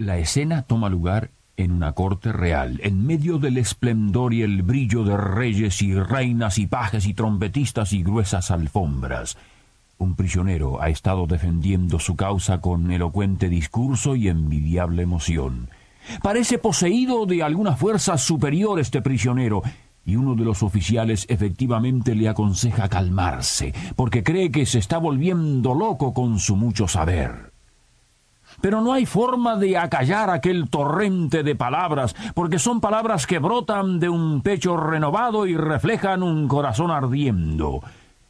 La escena toma lugar en una corte real, en medio del esplendor y el brillo de reyes y reinas y pajes y trompetistas y gruesas alfombras. Un prisionero ha estado defendiendo su causa con elocuente discurso y envidiable emoción. Parece poseído de alguna fuerza superior este prisionero, y uno de los oficiales efectivamente le aconseja calmarse, porque cree que se está volviendo loco con su mucho saber pero no hay forma de acallar aquel torrente de palabras, porque son palabras que brotan de un pecho renovado y reflejan un corazón ardiendo.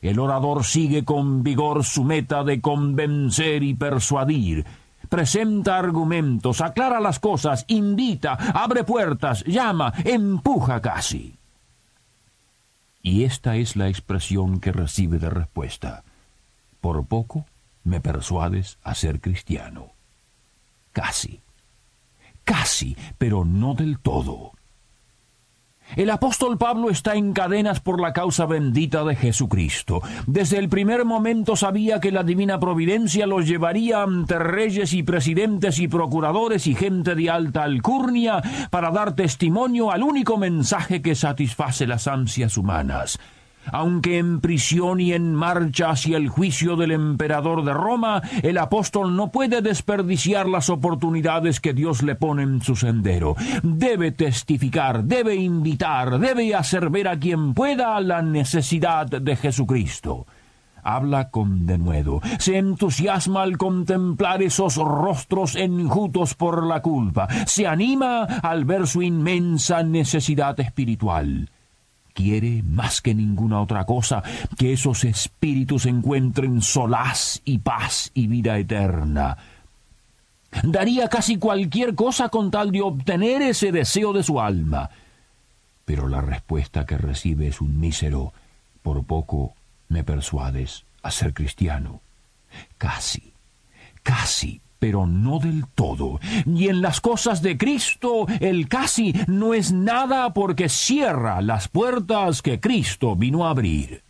El orador sigue con vigor su meta de convencer y persuadir. Presenta argumentos, aclara las cosas, invita, abre puertas, llama, empuja casi. Y esta es la expresión que recibe de respuesta. Por poco me persuades a ser cristiano. Casi. Casi, pero no del todo. El apóstol Pablo está en cadenas por la causa bendita de Jesucristo. Desde el primer momento sabía que la divina providencia los llevaría ante reyes y presidentes y procuradores y gente de alta alcurnia para dar testimonio al único mensaje que satisface las ansias humanas aunque en prisión y en marcha hacia el juicio del emperador de Roma, el apóstol no puede desperdiciar las oportunidades que Dios le pone en su sendero. Debe testificar, debe invitar, debe hacer ver a quien pueda la necesidad de Jesucristo. Habla con denuedo, se entusiasma al contemplar esos rostros enjutos por la culpa, se anima al ver su inmensa necesidad espiritual quiere más que ninguna otra cosa que esos espíritus encuentren solaz y paz y vida eterna. Daría casi cualquier cosa con tal de obtener ese deseo de su alma. Pero la respuesta que recibe es un mísero. Por poco me persuades a ser cristiano. Casi, casi pero no del todo. Y en las cosas de Cristo el casi no es nada porque cierra las puertas que Cristo vino a abrir.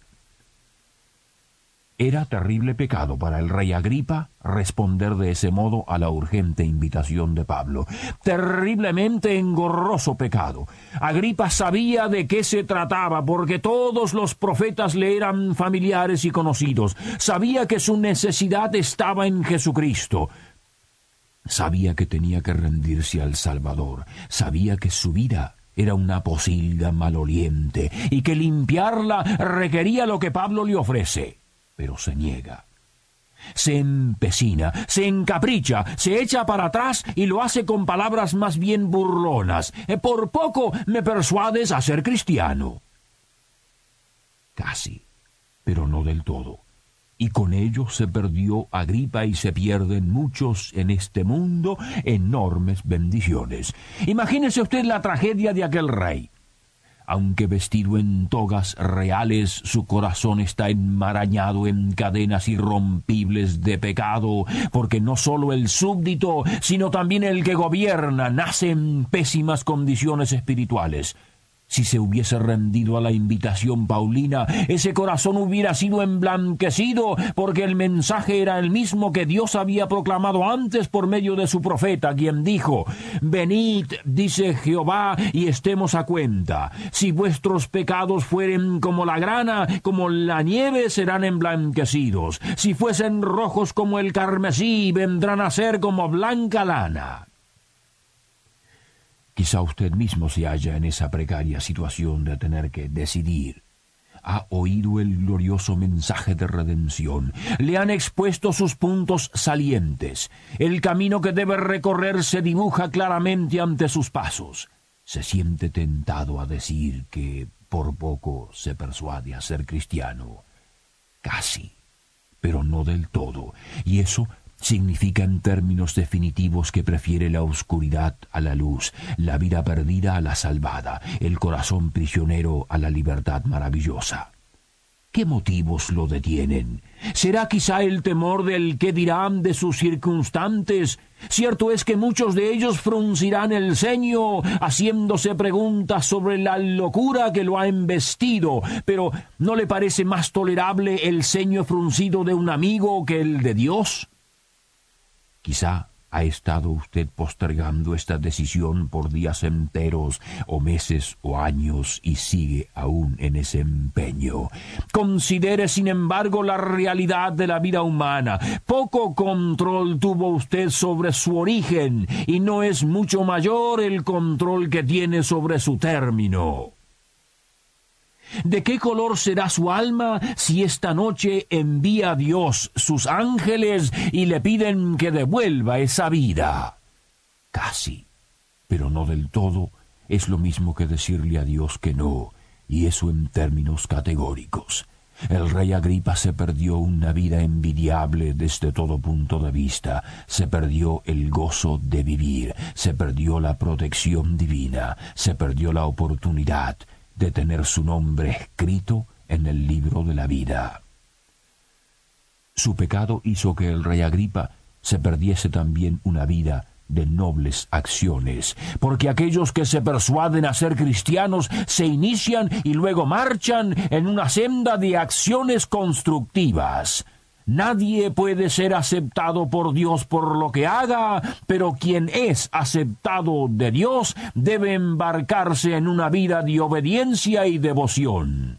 Era terrible pecado para el rey Agripa responder de ese modo a la urgente invitación de Pablo. Terriblemente engorroso pecado. Agripa sabía de qué se trataba porque todos los profetas le eran familiares y conocidos. Sabía que su necesidad estaba en Jesucristo. Sabía que tenía que rendirse al Salvador, sabía que su vida era una posilga maloliente y que limpiarla requería lo que Pablo le ofrece, pero se niega. Se empecina, se encapricha, se echa para atrás y lo hace con palabras más bien burlonas. Eh, por poco me persuades a ser cristiano. Casi, pero no del todo y con ello se perdió Agripa y se pierden muchos en este mundo enormes bendiciones. Imagínese usted la tragedia de aquel rey. Aunque vestido en togas reales, su corazón está enmarañado en cadenas irrompibles de pecado, porque no sólo el súbdito, sino también el que gobierna nace en pésimas condiciones espirituales. Si se hubiese rendido a la invitación paulina, ese corazón hubiera sido emblanquecido, porque el mensaje era el mismo que Dios había proclamado antes por medio de su profeta, quien dijo, Venid, dice Jehová, y estemos a cuenta. Si vuestros pecados fueren como la grana, como la nieve, serán emblanquecidos. Si fuesen rojos como el carmesí, vendrán a ser como blanca lana. Quizá usted mismo se halla en esa precaria situación de tener que decidir. Ha oído el glorioso mensaje de redención. Le han expuesto sus puntos salientes. El camino que debe recorrer se dibuja claramente ante sus pasos. Se siente tentado a decir que por poco se persuade a ser cristiano. Casi, pero no del todo. Y eso significa en términos definitivos que prefiere la oscuridad a la luz, la vida perdida a la salvada, el corazón prisionero a la libertad maravillosa. ¿Qué motivos lo detienen? ¿Será quizá el temor del que dirán de sus circunstantes? Cierto es que muchos de ellos fruncirán el ceño, haciéndose preguntas sobre la locura que lo ha embestido, pero ¿no le parece más tolerable el ceño fruncido de un amigo que el de Dios? Quizá ha estado usted postergando esta decisión por días enteros o meses o años y sigue aún en ese empeño. Considere, sin embargo, la realidad de la vida humana. Poco control tuvo usted sobre su origen y no es mucho mayor el control que tiene sobre su término. ¿De qué color será su alma si esta noche envía a Dios sus ángeles y le piden que devuelva esa vida? Casi, pero no del todo, es lo mismo que decirle a Dios que no, y eso en términos categóricos. El rey Agripa se perdió una vida envidiable desde todo punto de vista, se perdió el gozo de vivir, se perdió la protección divina, se perdió la oportunidad, de tener su nombre escrito en el libro de la vida. Su pecado hizo que el rey Agripa se perdiese también una vida de nobles acciones, porque aquellos que se persuaden a ser cristianos se inician y luego marchan en una senda de acciones constructivas. Nadie puede ser aceptado por Dios por lo que haga, pero quien es aceptado de Dios debe embarcarse en una vida de obediencia y devoción.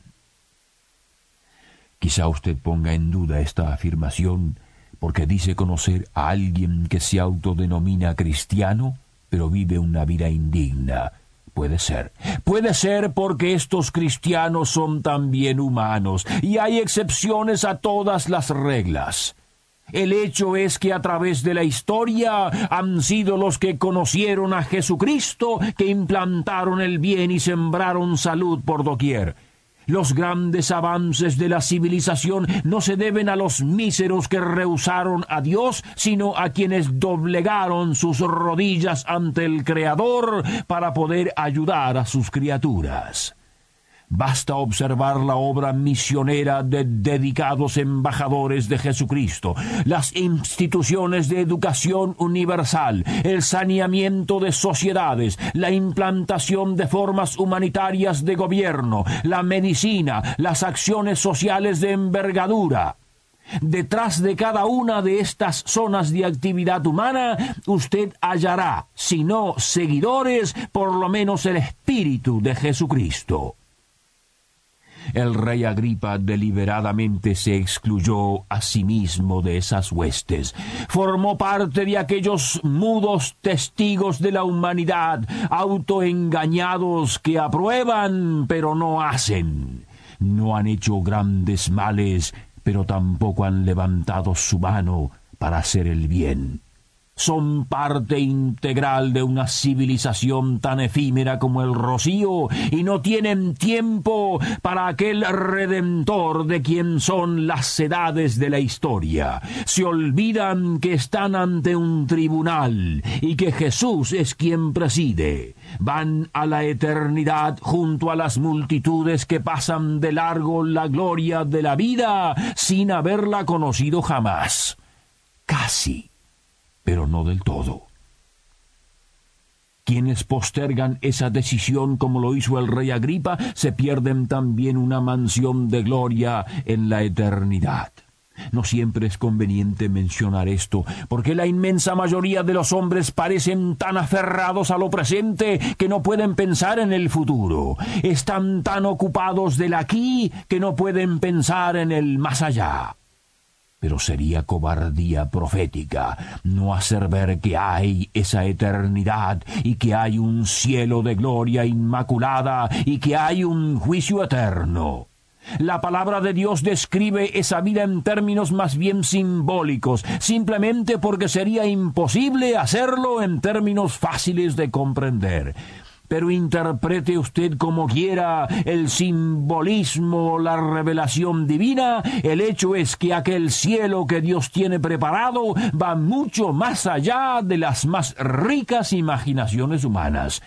Quizá usted ponga en duda esta afirmación porque dice conocer a alguien que se autodenomina cristiano, pero vive una vida indigna, Puede ser. Puede ser porque estos cristianos son también humanos y hay excepciones a todas las reglas. El hecho es que a través de la historia han sido los que conocieron a Jesucristo que implantaron el bien y sembraron salud por doquier. Los grandes avances de la civilización no se deben a los míseros que rehusaron a Dios, sino a quienes doblegaron sus rodillas ante el Creador para poder ayudar a sus criaturas. Basta observar la obra misionera de dedicados embajadores de Jesucristo, las instituciones de educación universal, el saneamiento de sociedades, la implantación de formas humanitarias de gobierno, la medicina, las acciones sociales de envergadura. Detrás de cada una de estas zonas de actividad humana, usted hallará, si no seguidores, por lo menos el espíritu de Jesucristo. El rey Agripa deliberadamente se excluyó a sí mismo de esas huestes. Formó parte de aquellos mudos testigos de la humanidad, autoengañados que aprueban pero no hacen. No han hecho grandes males, pero tampoco han levantado su mano para hacer el bien son parte integral de una civilización tan efímera como el rocío y no tienen tiempo para aquel redentor de quien son las edades de la historia. Se olvidan que están ante un tribunal y que Jesús es quien preside. Van a la eternidad junto a las multitudes que pasan de largo la gloria de la vida sin haberla conocido jamás. Casi pero no del todo. Quienes postergan esa decisión como lo hizo el rey Agripa, se pierden también una mansión de gloria en la eternidad. No siempre es conveniente mencionar esto, porque la inmensa mayoría de los hombres parecen tan aferrados a lo presente que no pueden pensar en el futuro. Están tan ocupados del aquí que no pueden pensar en el más allá pero sería cobardía profética no hacer ver que hay esa eternidad y que hay un cielo de gloria inmaculada y que hay un juicio eterno. La palabra de Dios describe esa vida en términos más bien simbólicos, simplemente porque sería imposible hacerlo en términos fáciles de comprender. Pero interprete usted como quiera el simbolismo, la revelación divina, el hecho es que aquel cielo que Dios tiene preparado va mucho más allá de las más ricas imaginaciones humanas.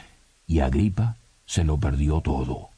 Y Agripa se lo perdió todo.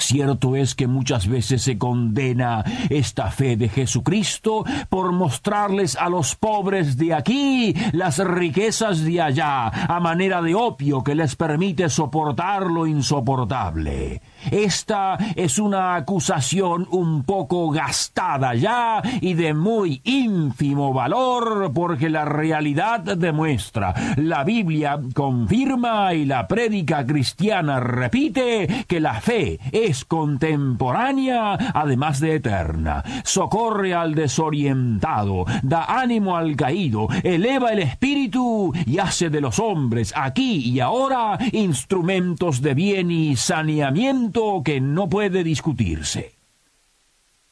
Cierto es que muchas veces se condena esta fe de Jesucristo por mostrarles a los pobres de aquí las riquezas de allá, a manera de opio que les permite soportar lo insoportable. Esta es una acusación un poco gastada ya y de muy ínfimo valor porque la realidad demuestra, la Biblia confirma y la prédica cristiana repite que la fe es contemporánea además de eterna, socorre al desorientado, da ánimo al caído, eleva el espíritu y hace de los hombres aquí y ahora instrumentos de bien y saneamiento que no puede discutirse.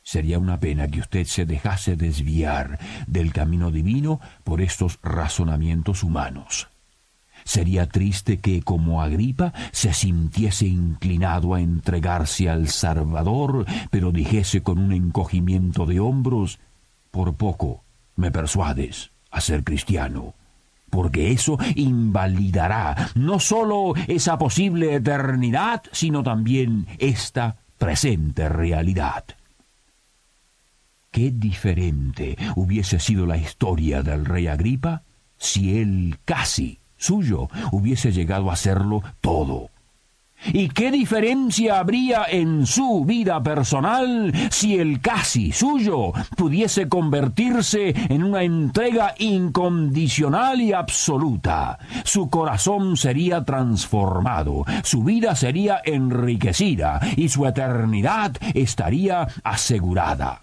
Sería una pena que usted se dejase desviar del camino divino por estos razonamientos humanos. Sería triste que, como Agripa, se sintiese inclinado a entregarse al Salvador, pero dijese con un encogimiento de hombros, por poco me persuades a ser cristiano porque eso invalidará no sólo esa posible eternidad, sino también esta presente realidad. Qué diferente hubiese sido la historia del rey Agripa si él casi suyo hubiese llegado a serlo todo. ¿Y qué diferencia habría en su vida personal si el casi suyo pudiese convertirse en una entrega incondicional y absoluta? Su corazón sería transformado, su vida sería enriquecida y su eternidad estaría asegurada.